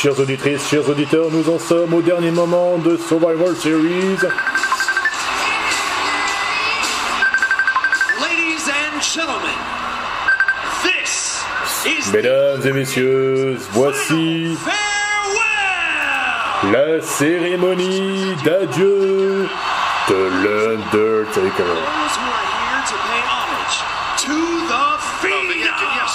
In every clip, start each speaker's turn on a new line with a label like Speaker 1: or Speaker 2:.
Speaker 1: Chères auditrices, chers auditeurs, nous en sommes au dernier moment de Survivor Series.
Speaker 2: Ladies and gentlemen, this is
Speaker 1: Mesdames et messieurs, voici la cérémonie d'adieu de l'Undertaker.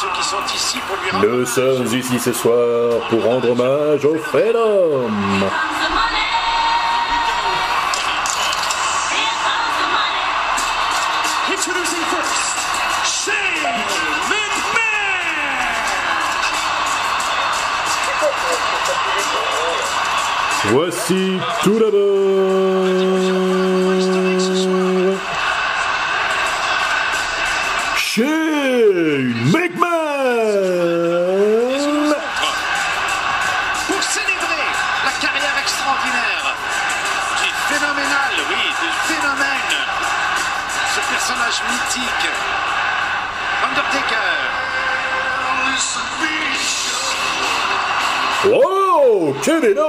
Speaker 3: Ceux qui sont ici pour lui rendre
Speaker 1: Nous sommes ici ce soir pour rendre hommage au
Speaker 2: McMahon.
Speaker 1: Voici tout d'abord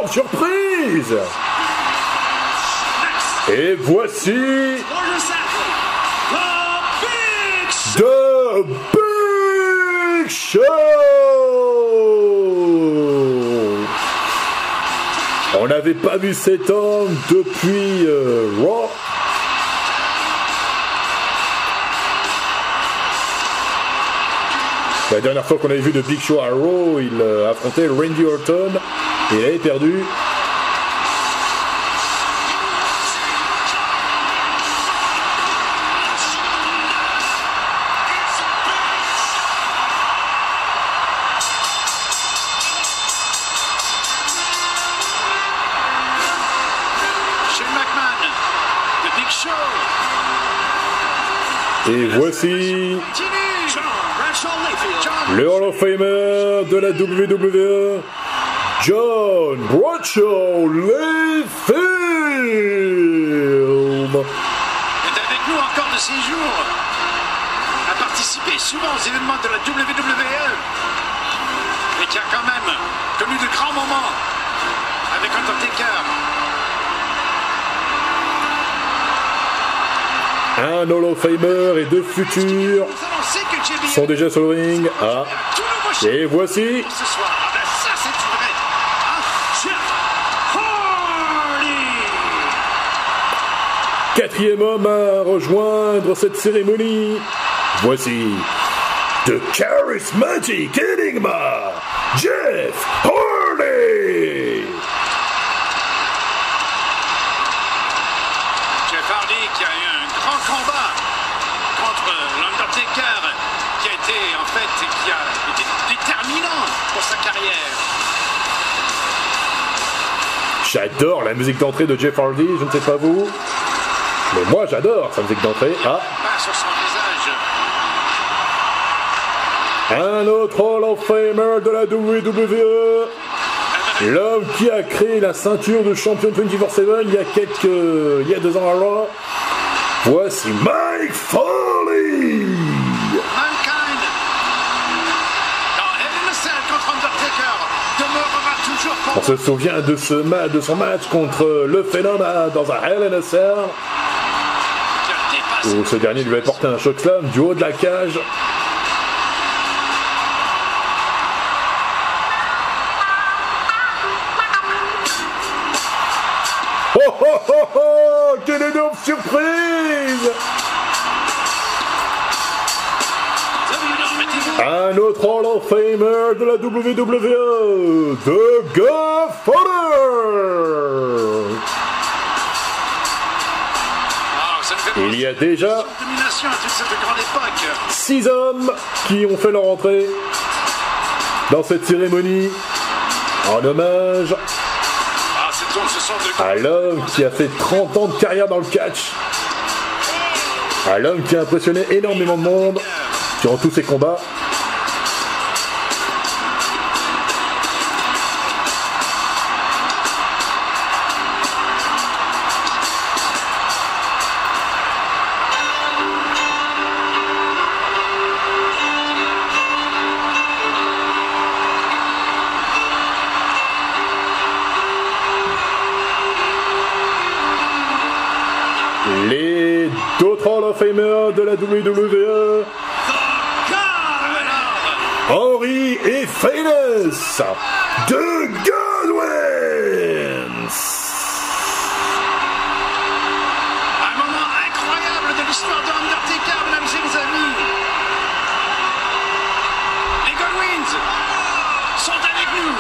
Speaker 1: surprise Et voici
Speaker 2: the Big Show.
Speaker 1: On n'avait pas vu cet homme depuis euh, Raw. La dernière fois qu'on avait vu de Big Show à Raw, il euh, affrontait Randy Orton et il avait perdu. Et voici le Hall of Famer de la WWE, John Bradshaw Layfield.
Speaker 3: est avec nous encore de ces jours, a participé souvent aux événements de la WWE et qui a quand même connu de grands moments avec Undertaker.
Speaker 1: Un Hall of Famer et deux futurs sont déjà sur le ring. Ah, et voici
Speaker 3: ce soir. Ah ben ça c'est une vraie. Ah,
Speaker 2: Jeff Hardy.
Speaker 1: Quatrième homme à rejoindre cette cérémonie. Voici The Charismatic Enigma, Jeff Hardy.
Speaker 3: Jeff Hardy qui a eu un grand combat contre l'Undertaker qui a été en fait qui a été déterminant pour sa carrière.
Speaker 1: J'adore la musique d'entrée de Jeff Hardy, je ne sais pas vous. Mais moi j'adore sa musique d'entrée. Ah,
Speaker 3: Pas sur son visage.
Speaker 1: un autre Hall of Famer de la WWE. L'homme qui a créé la ceinture de champion 24-7 il y a quelques. il y a deux ans à Raw. Voici Mike Foley. On se souvient de, ce ma- de son match contre le Phénomène dans un Hell ce dernier lui avait porté un choc slam du haut de la cage. Oh oh oh oh Quelle énorme surprise Un autre Hall of Famer de la WWE, The Godfather Il y a déjà six hommes qui ont fait leur entrée dans cette cérémonie en hommage à l'homme qui a fait 30 ans de carrière dans le catch, à l'homme qui a impressionné énormément de monde durant tous ses combats. Famous de Godwins.
Speaker 3: Un moment incroyable de l'histoire de Undertaker, mesdames et mes amis. Les Godwins sont avec nous.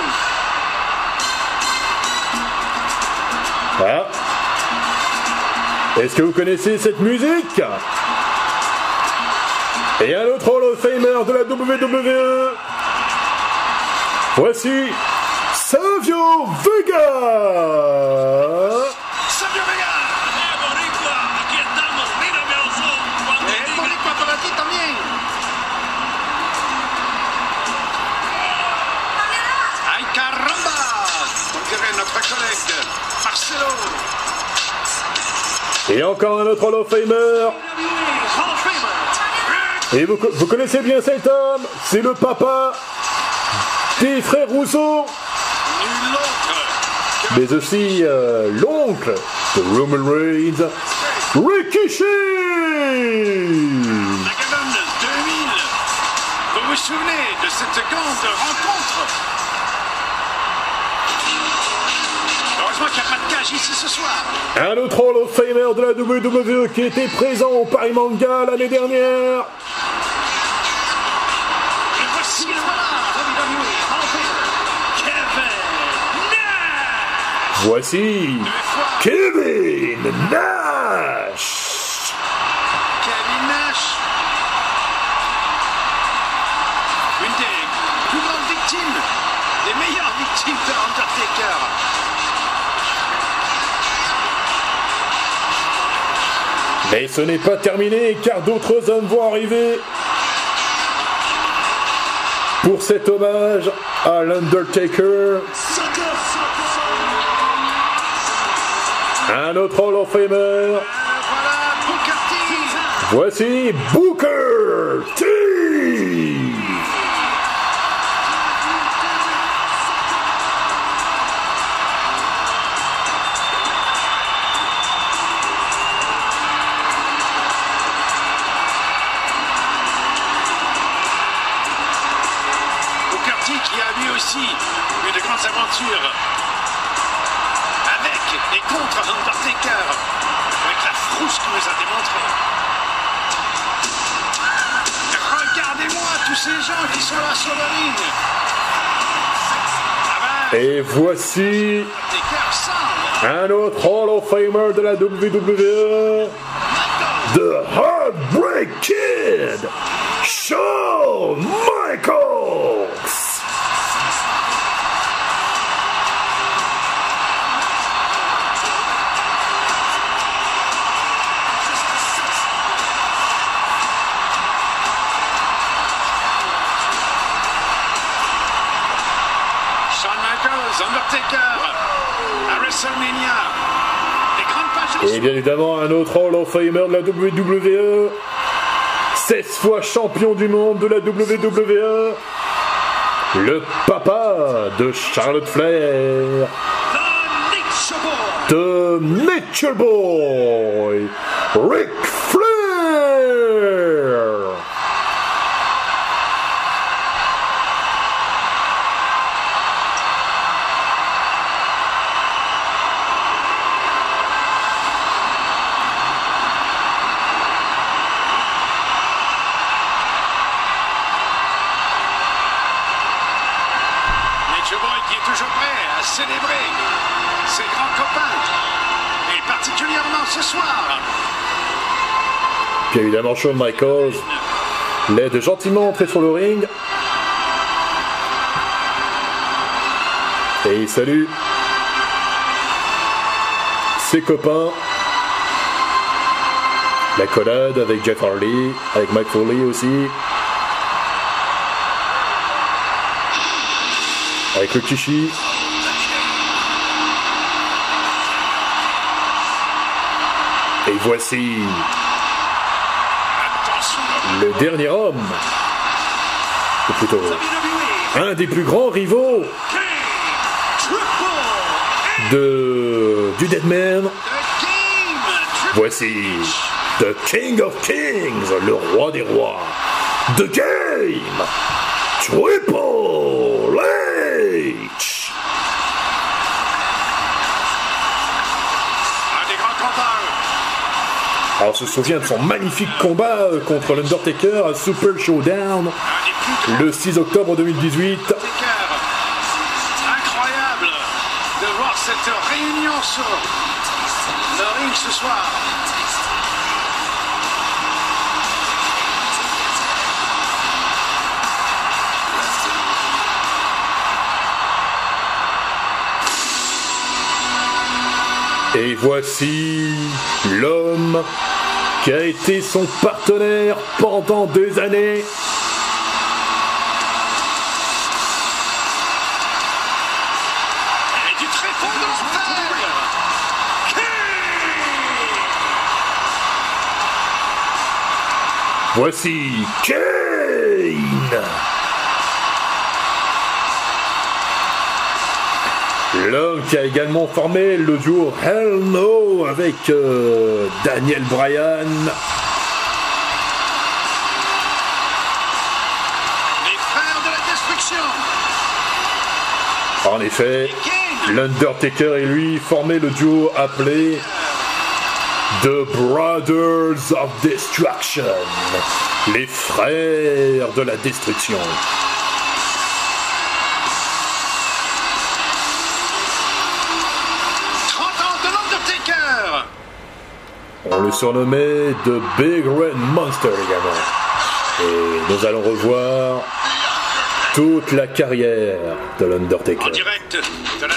Speaker 1: Voilà. Est-ce que vous connaissez cette musique? Et un autre Hall of Famer de la WWE. Voici Savio Vega.
Speaker 3: Savio Vega. Ay caramba notre collègue Marcelo.
Speaker 1: Et encore un autre Hall of Famer. Et vous, vous connaissez bien cet homme C'est le papa des frères Rousseau, mais aussi euh, l'oncle de Roman Reigns,
Speaker 3: 2000. Vous vous souvenez de cette grande rencontre? Heureusement qu'il n'y a pas de cage ici ce soir.
Speaker 1: Un autre Hall of Famer de la WWE qui était présent au Paris Manga l'année dernière.
Speaker 3: Voici Kevin Nash.
Speaker 1: Kevin Nash
Speaker 3: Une des plus grandes victimes, des meilleures victimes de Undertaker.
Speaker 1: Mais ce n'est pas terminé car d'autres hommes vont arriver pour cet hommage à l'Undertaker. Un autre Hall of Famer. Voici Booker T. voici un autre Hall of Famer de la WWE. The Heartbreak Kid, Shawn Michaels. Et bien évidemment, un autre Hall of Famer de la WWE. 16 fois champion du monde de la WWE. Le papa de Charlotte Flair.
Speaker 3: The Nature Boy.
Speaker 1: The Nature Boy. Ric Flair.
Speaker 3: Nature Boy qui est toujours prêt à célébrer ses grands copains. Et particulièrement ce soir.
Speaker 1: Évidemment, Shawn Michaels l'aide gentiment entrer sur le ring. Et il salue ses copains. La collade avec Jeff Hardy, avec Mike Foley aussi. Avec le Kishi. Et voici le dernier homme. Ou plutôt, un des plus grands rivaux de, du Deadman. Voici The King of Kings, le roi des rois. The Game, Triple on se souvient de son magnifique combat euh, contre l'Undertaker à Super Showdown le 6 octobre 2018.
Speaker 3: Taker. Incroyable de voir cette réunion sur le ring ce soir.
Speaker 1: Et voici l'homme qui a été son partenaire pendant des années. Voici Kane. L'homme qui a également formé le duo Hell No avec euh, Daniel Bryan.
Speaker 3: Les frères de la destruction.
Speaker 1: En effet, l'Undertaker et lui formaient le duo appelé The Brothers of Destruction, les frères de la destruction. « On le surnommait The Big Red Monster également. Et nous allons revoir toute la carrière de
Speaker 3: En
Speaker 1: l'Undertaker.
Speaker 3: la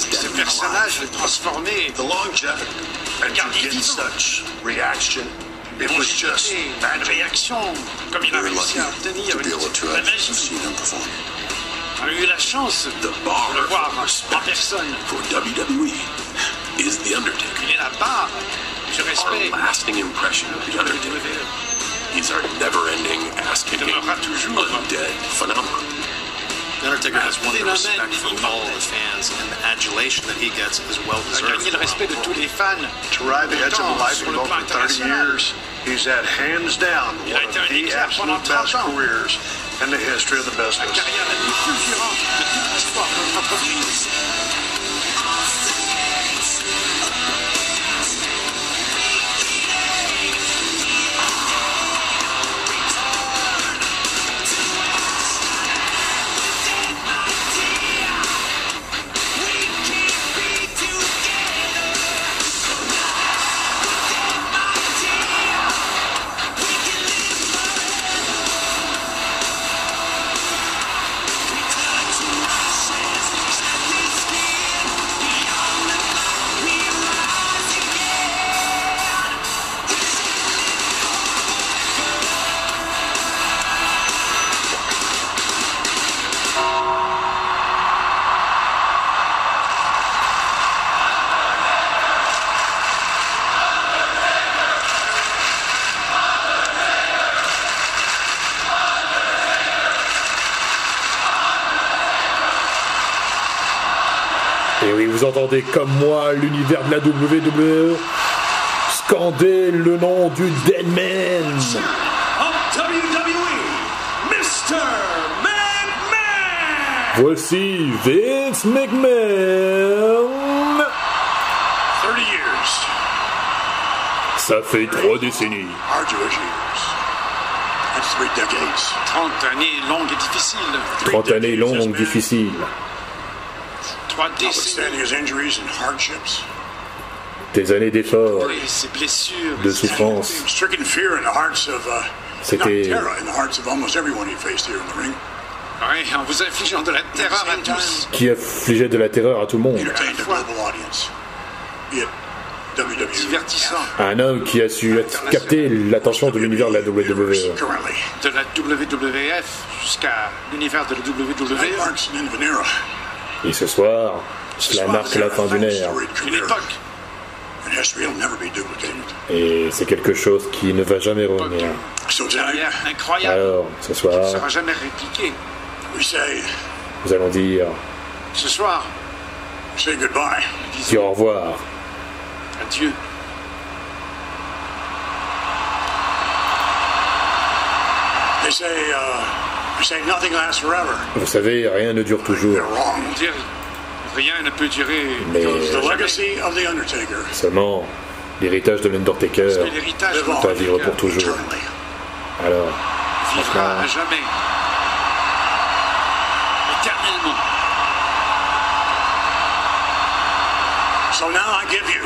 Speaker 3: ce personnage,
Speaker 4: alive.
Speaker 3: le transformer.
Speaker 5: The longevity, and to get such reaction, it was just
Speaker 3: Une réaction, comme il a réussi
Speaker 4: lucky
Speaker 3: à obtenir
Speaker 4: to be able to
Speaker 3: la
Speaker 4: have
Speaker 3: magie.
Speaker 4: seen him perform.
Speaker 3: On a eu la chance de le voir en personne.
Speaker 5: for WWE is The Undertaker.
Speaker 3: Il est la barre du respect.
Speaker 5: Our lasting impression of The Undertaker is our never-ending ass-kicking, undead phenomenon.
Speaker 4: The Undertaker has won the respect from all the fans, and the adulation that he gets is well
Speaker 3: a gagné
Speaker 4: deserved.
Speaker 3: le respect de tous les fans.
Speaker 6: to ride the edge of the life
Speaker 3: Sur
Speaker 6: in over 30 years. He's had hands down
Speaker 3: Il a
Speaker 6: one of the absolute best careers
Speaker 5: in the history of the business.
Speaker 1: Vous entendez comme moi l'univers de la WWE scander le nom du Deadman.
Speaker 2: Of WWE, Mr. McMahon!
Speaker 1: Voici Vince McMahon.
Speaker 3: 30 years.
Speaker 1: Ça fait trois décennies.
Speaker 5: Arduous years. That's three decades.
Speaker 3: 30 années longues et difficiles.
Speaker 1: 30 années longues, difficiles.
Speaker 3: Trois décennies.
Speaker 5: Notwithstanding his injuries and hardships,
Speaker 1: Des années d'efforts, de
Speaker 3: et ses-
Speaker 1: souffrance.
Speaker 5: stricken fear in the hearts of, uh,
Speaker 1: C'était-
Speaker 3: en vous infligeant de la terreur à tous.
Speaker 1: Qui affligeait de la terreur à tout le monde.
Speaker 3: Divertissant.
Speaker 1: Un homme qui a su capter l'attention de l'univers de la WWE.
Speaker 3: De la WWF jusqu'à l'univers de la WWE.
Speaker 1: Et ce soir, cela marque la fin d'une ère. Et c'est quelque chose qui ne va jamais revenir. Alors, ce soir, nous allons dire,
Speaker 3: Ce soir,
Speaker 5: say goodbye.
Speaker 1: dis au revoir.
Speaker 3: adieu.
Speaker 5: They say, uh, they say nothing lasts forever.
Speaker 1: Vous savez, rien ne dure toujours.
Speaker 3: Rien ne peut durer.
Speaker 1: Mais
Speaker 5: The legacy of The Undertaker
Speaker 1: seulement, l'héritage de l'Undertaker doit vivre pour toujours. Alors,
Speaker 3: vivra à jamais. Éternellement.
Speaker 5: So now I give you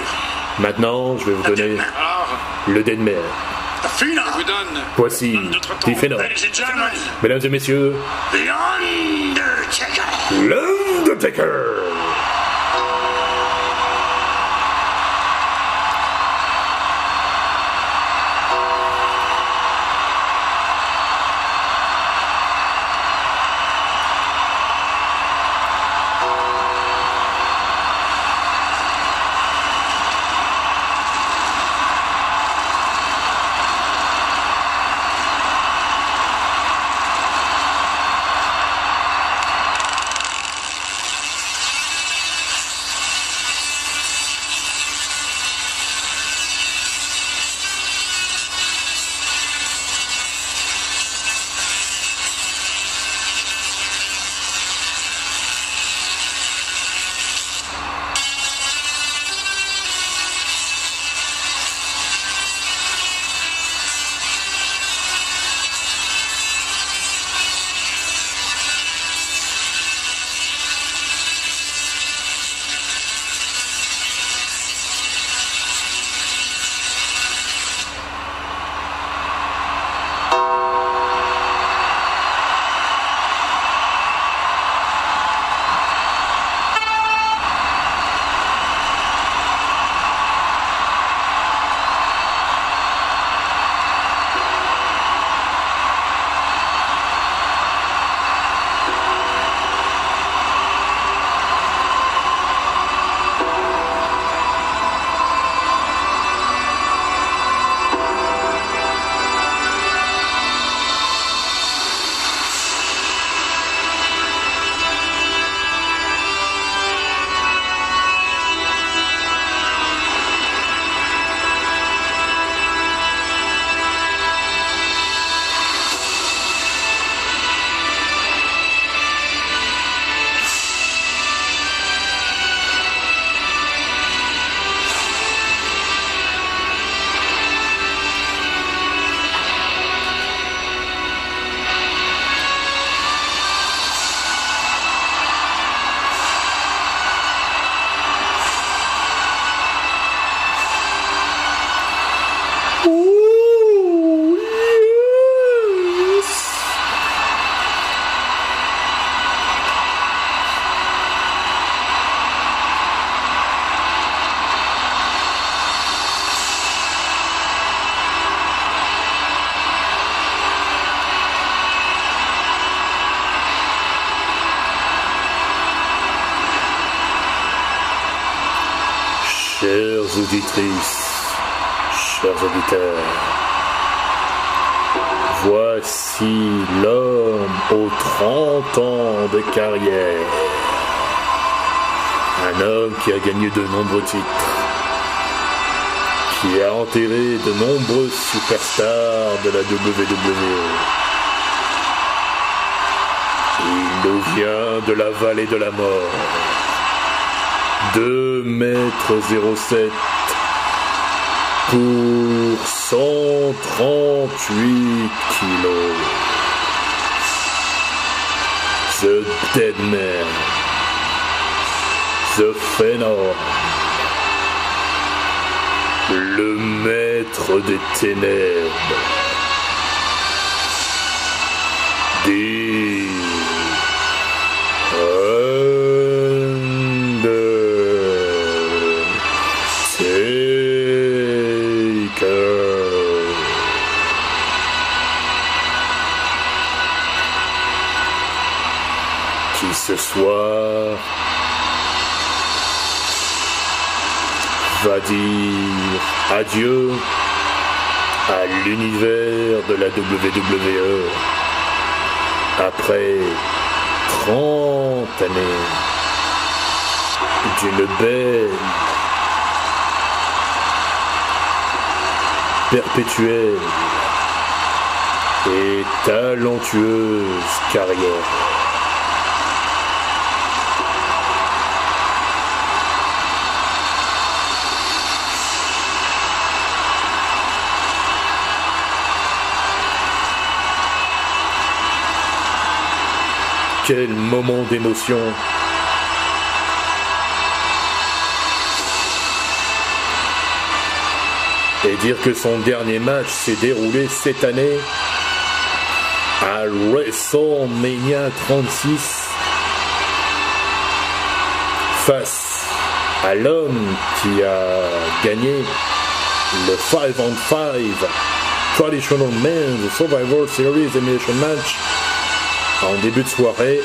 Speaker 1: maintenant, je vais vous donner le Deadman.
Speaker 5: The
Speaker 1: Voici
Speaker 5: and gentlemen,
Speaker 1: Mesdames et messieurs,
Speaker 5: The Undertaker.
Speaker 1: l'Undertaker. Chers auditeurs, voici l'homme aux 30 ans de carrière. Un homme qui a gagné de nombreux titres, qui a enterré de nombreuses superstars de la WWE. Il nous vient de la vallée de la mort. 2 mètres 07 pour 138 kilos. The Dead Man. The Phenom. Le maître des ténèbres. Adieu à l'univers de la WWE après 30 années d'une belle, perpétuelle et talentueuse carrière. Quel moment d'émotion. Et dire que son dernier match s'est déroulé cette année à WrestleMania 36 face à l'homme qui a gagné le 5 on 5 Traditional Men's Survivor Series Elimination Match en début de soirée.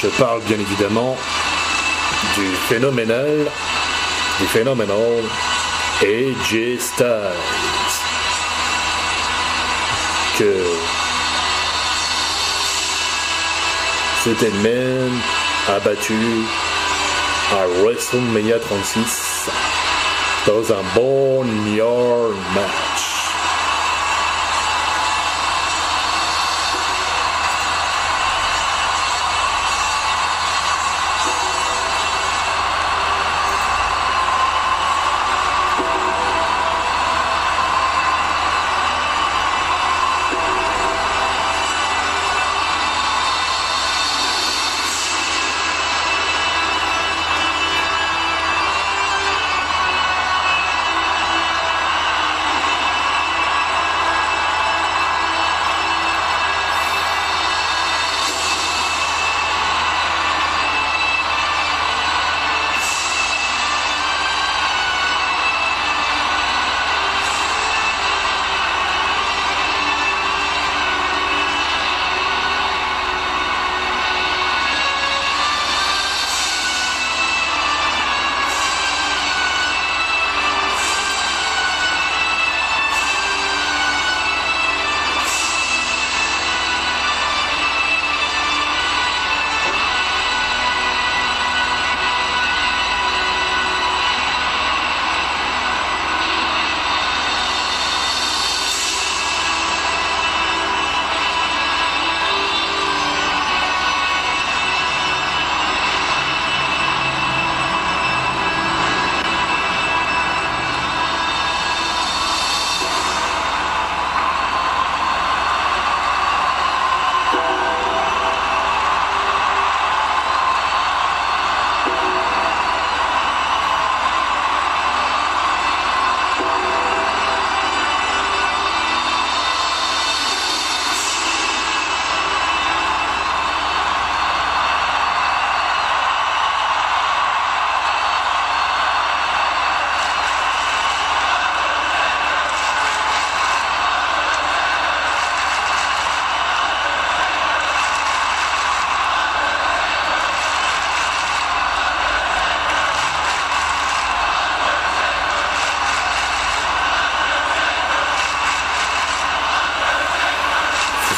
Speaker 1: Je parle bien évidemment du phénoménal, du phénoménal AJ Styles. Que ce Man a battu à WrestleMania 36 dans un bon yard match.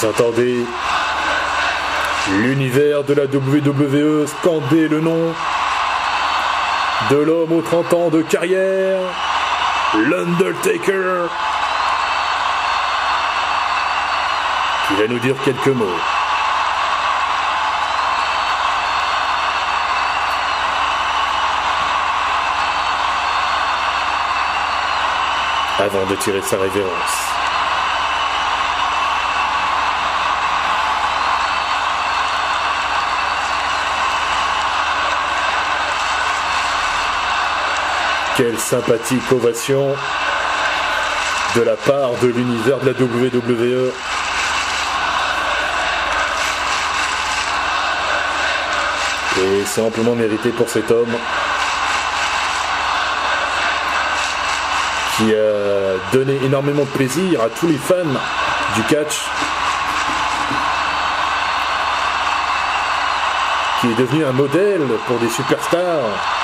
Speaker 1: Entendez l'univers de la WWE scander le nom de l'homme aux 30 ans de carrière, l'Undertaker, qui va nous dire quelques mots. avant de tirer sa révérence. Quelle sympathique ovation de la part de l'univers de la WWE. Et c'est amplement mérité pour cet homme qui a donné énormément de plaisir à tous les fans du catch. Qui est devenu un modèle pour des superstars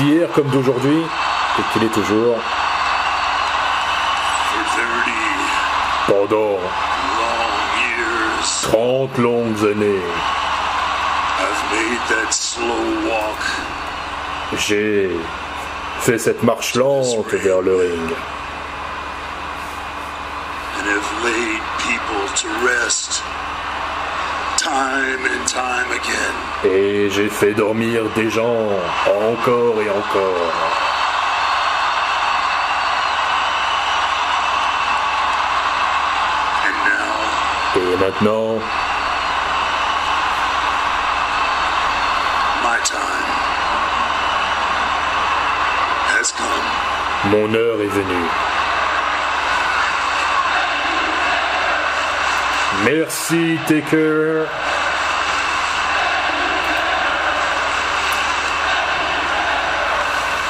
Speaker 1: d'hier comme d'aujourd'hui et qu'il est toujours
Speaker 5: For 30
Speaker 1: pendant
Speaker 5: long years,
Speaker 1: 30 longues années. J'ai fait cette marche lente vers le ring et j'ai fait dormir des gens encore et encore. Et maintenant, mon heure est venue. Merci Taker.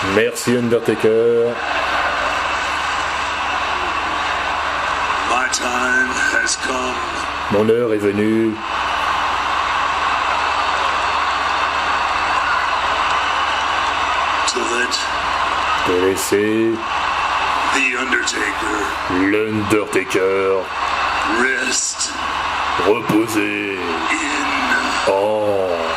Speaker 1: Merci Undertaker.
Speaker 5: My time has come.
Speaker 1: Mon heure est venue.
Speaker 5: to let
Speaker 1: de laisser
Speaker 5: the Undertaker
Speaker 1: l'Undertaker
Speaker 5: rest
Speaker 1: reposer
Speaker 5: in
Speaker 1: en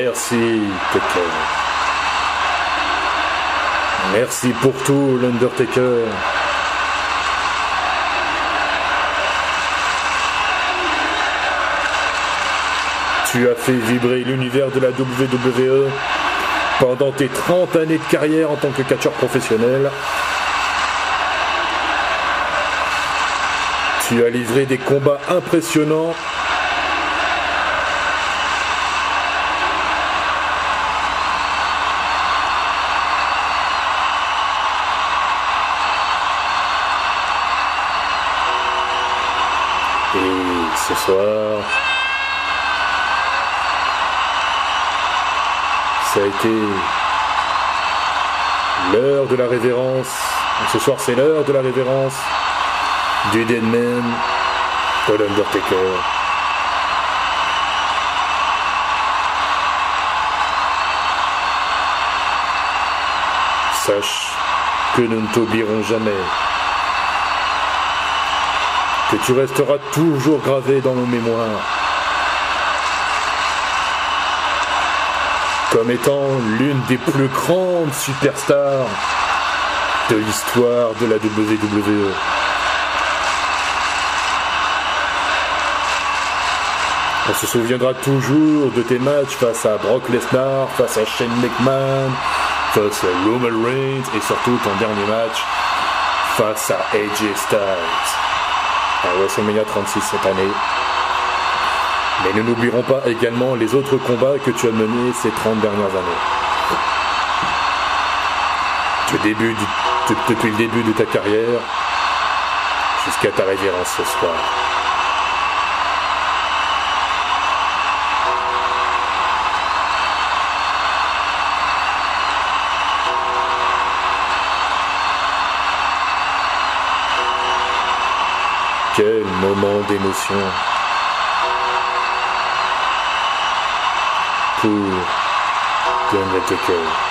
Speaker 1: Merci. Merci pour tout, l'Undertaker. Tu as fait vibrer l'univers de la WWE pendant tes 30 années de carrière en tant que catcheur professionnel. Tu as livré des combats impressionnants Et ce soir, l'heure de la révérence. Ce soir, c'est l'heure de la révérence du Deadman, de l'Undertaker. Sache que nous ne t'oublierons jamais que tu resteras toujours gravé dans nos mémoires comme étant l'une des plus grandes superstars de l'histoire de la WWE. On se souviendra toujours de tes matchs face à Brock Lesnar, face à Shane McMahon, face à Roman Reigns et surtout ton dernier match face à AJ Styles à WrestleMania 36 cette année. Mais nous n'oublierons pas également les autres combats que tu as menés ces 30 dernières années. Depuis le début de ta carrière jusqu'à ta révérence ce soir. Quel moment d'émotion pour The Undertaker.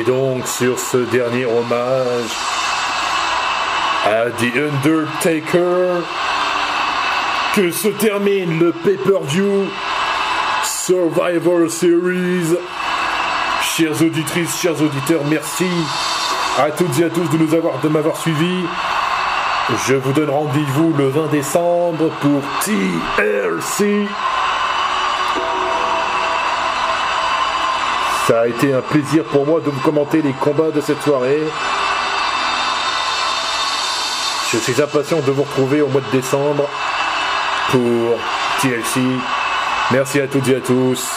Speaker 1: C'est donc sur ce dernier hommage à The Undertaker que se termine le pay-per-view Survivor Series. Chères auditrices, chers auditeurs, merci à toutes et à tous de nous avoir de m'avoir suivi. Je vous donne rendez-vous le 20 décembre pour TLC. Ça a été un plaisir pour moi de vous commenter les combats de cette soirée. Je suis impatient de vous retrouver au mois de décembre pour TLC. Merci à toutes et à tous.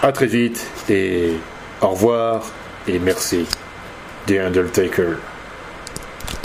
Speaker 1: À très vite et au revoir et merci. The Undertaker.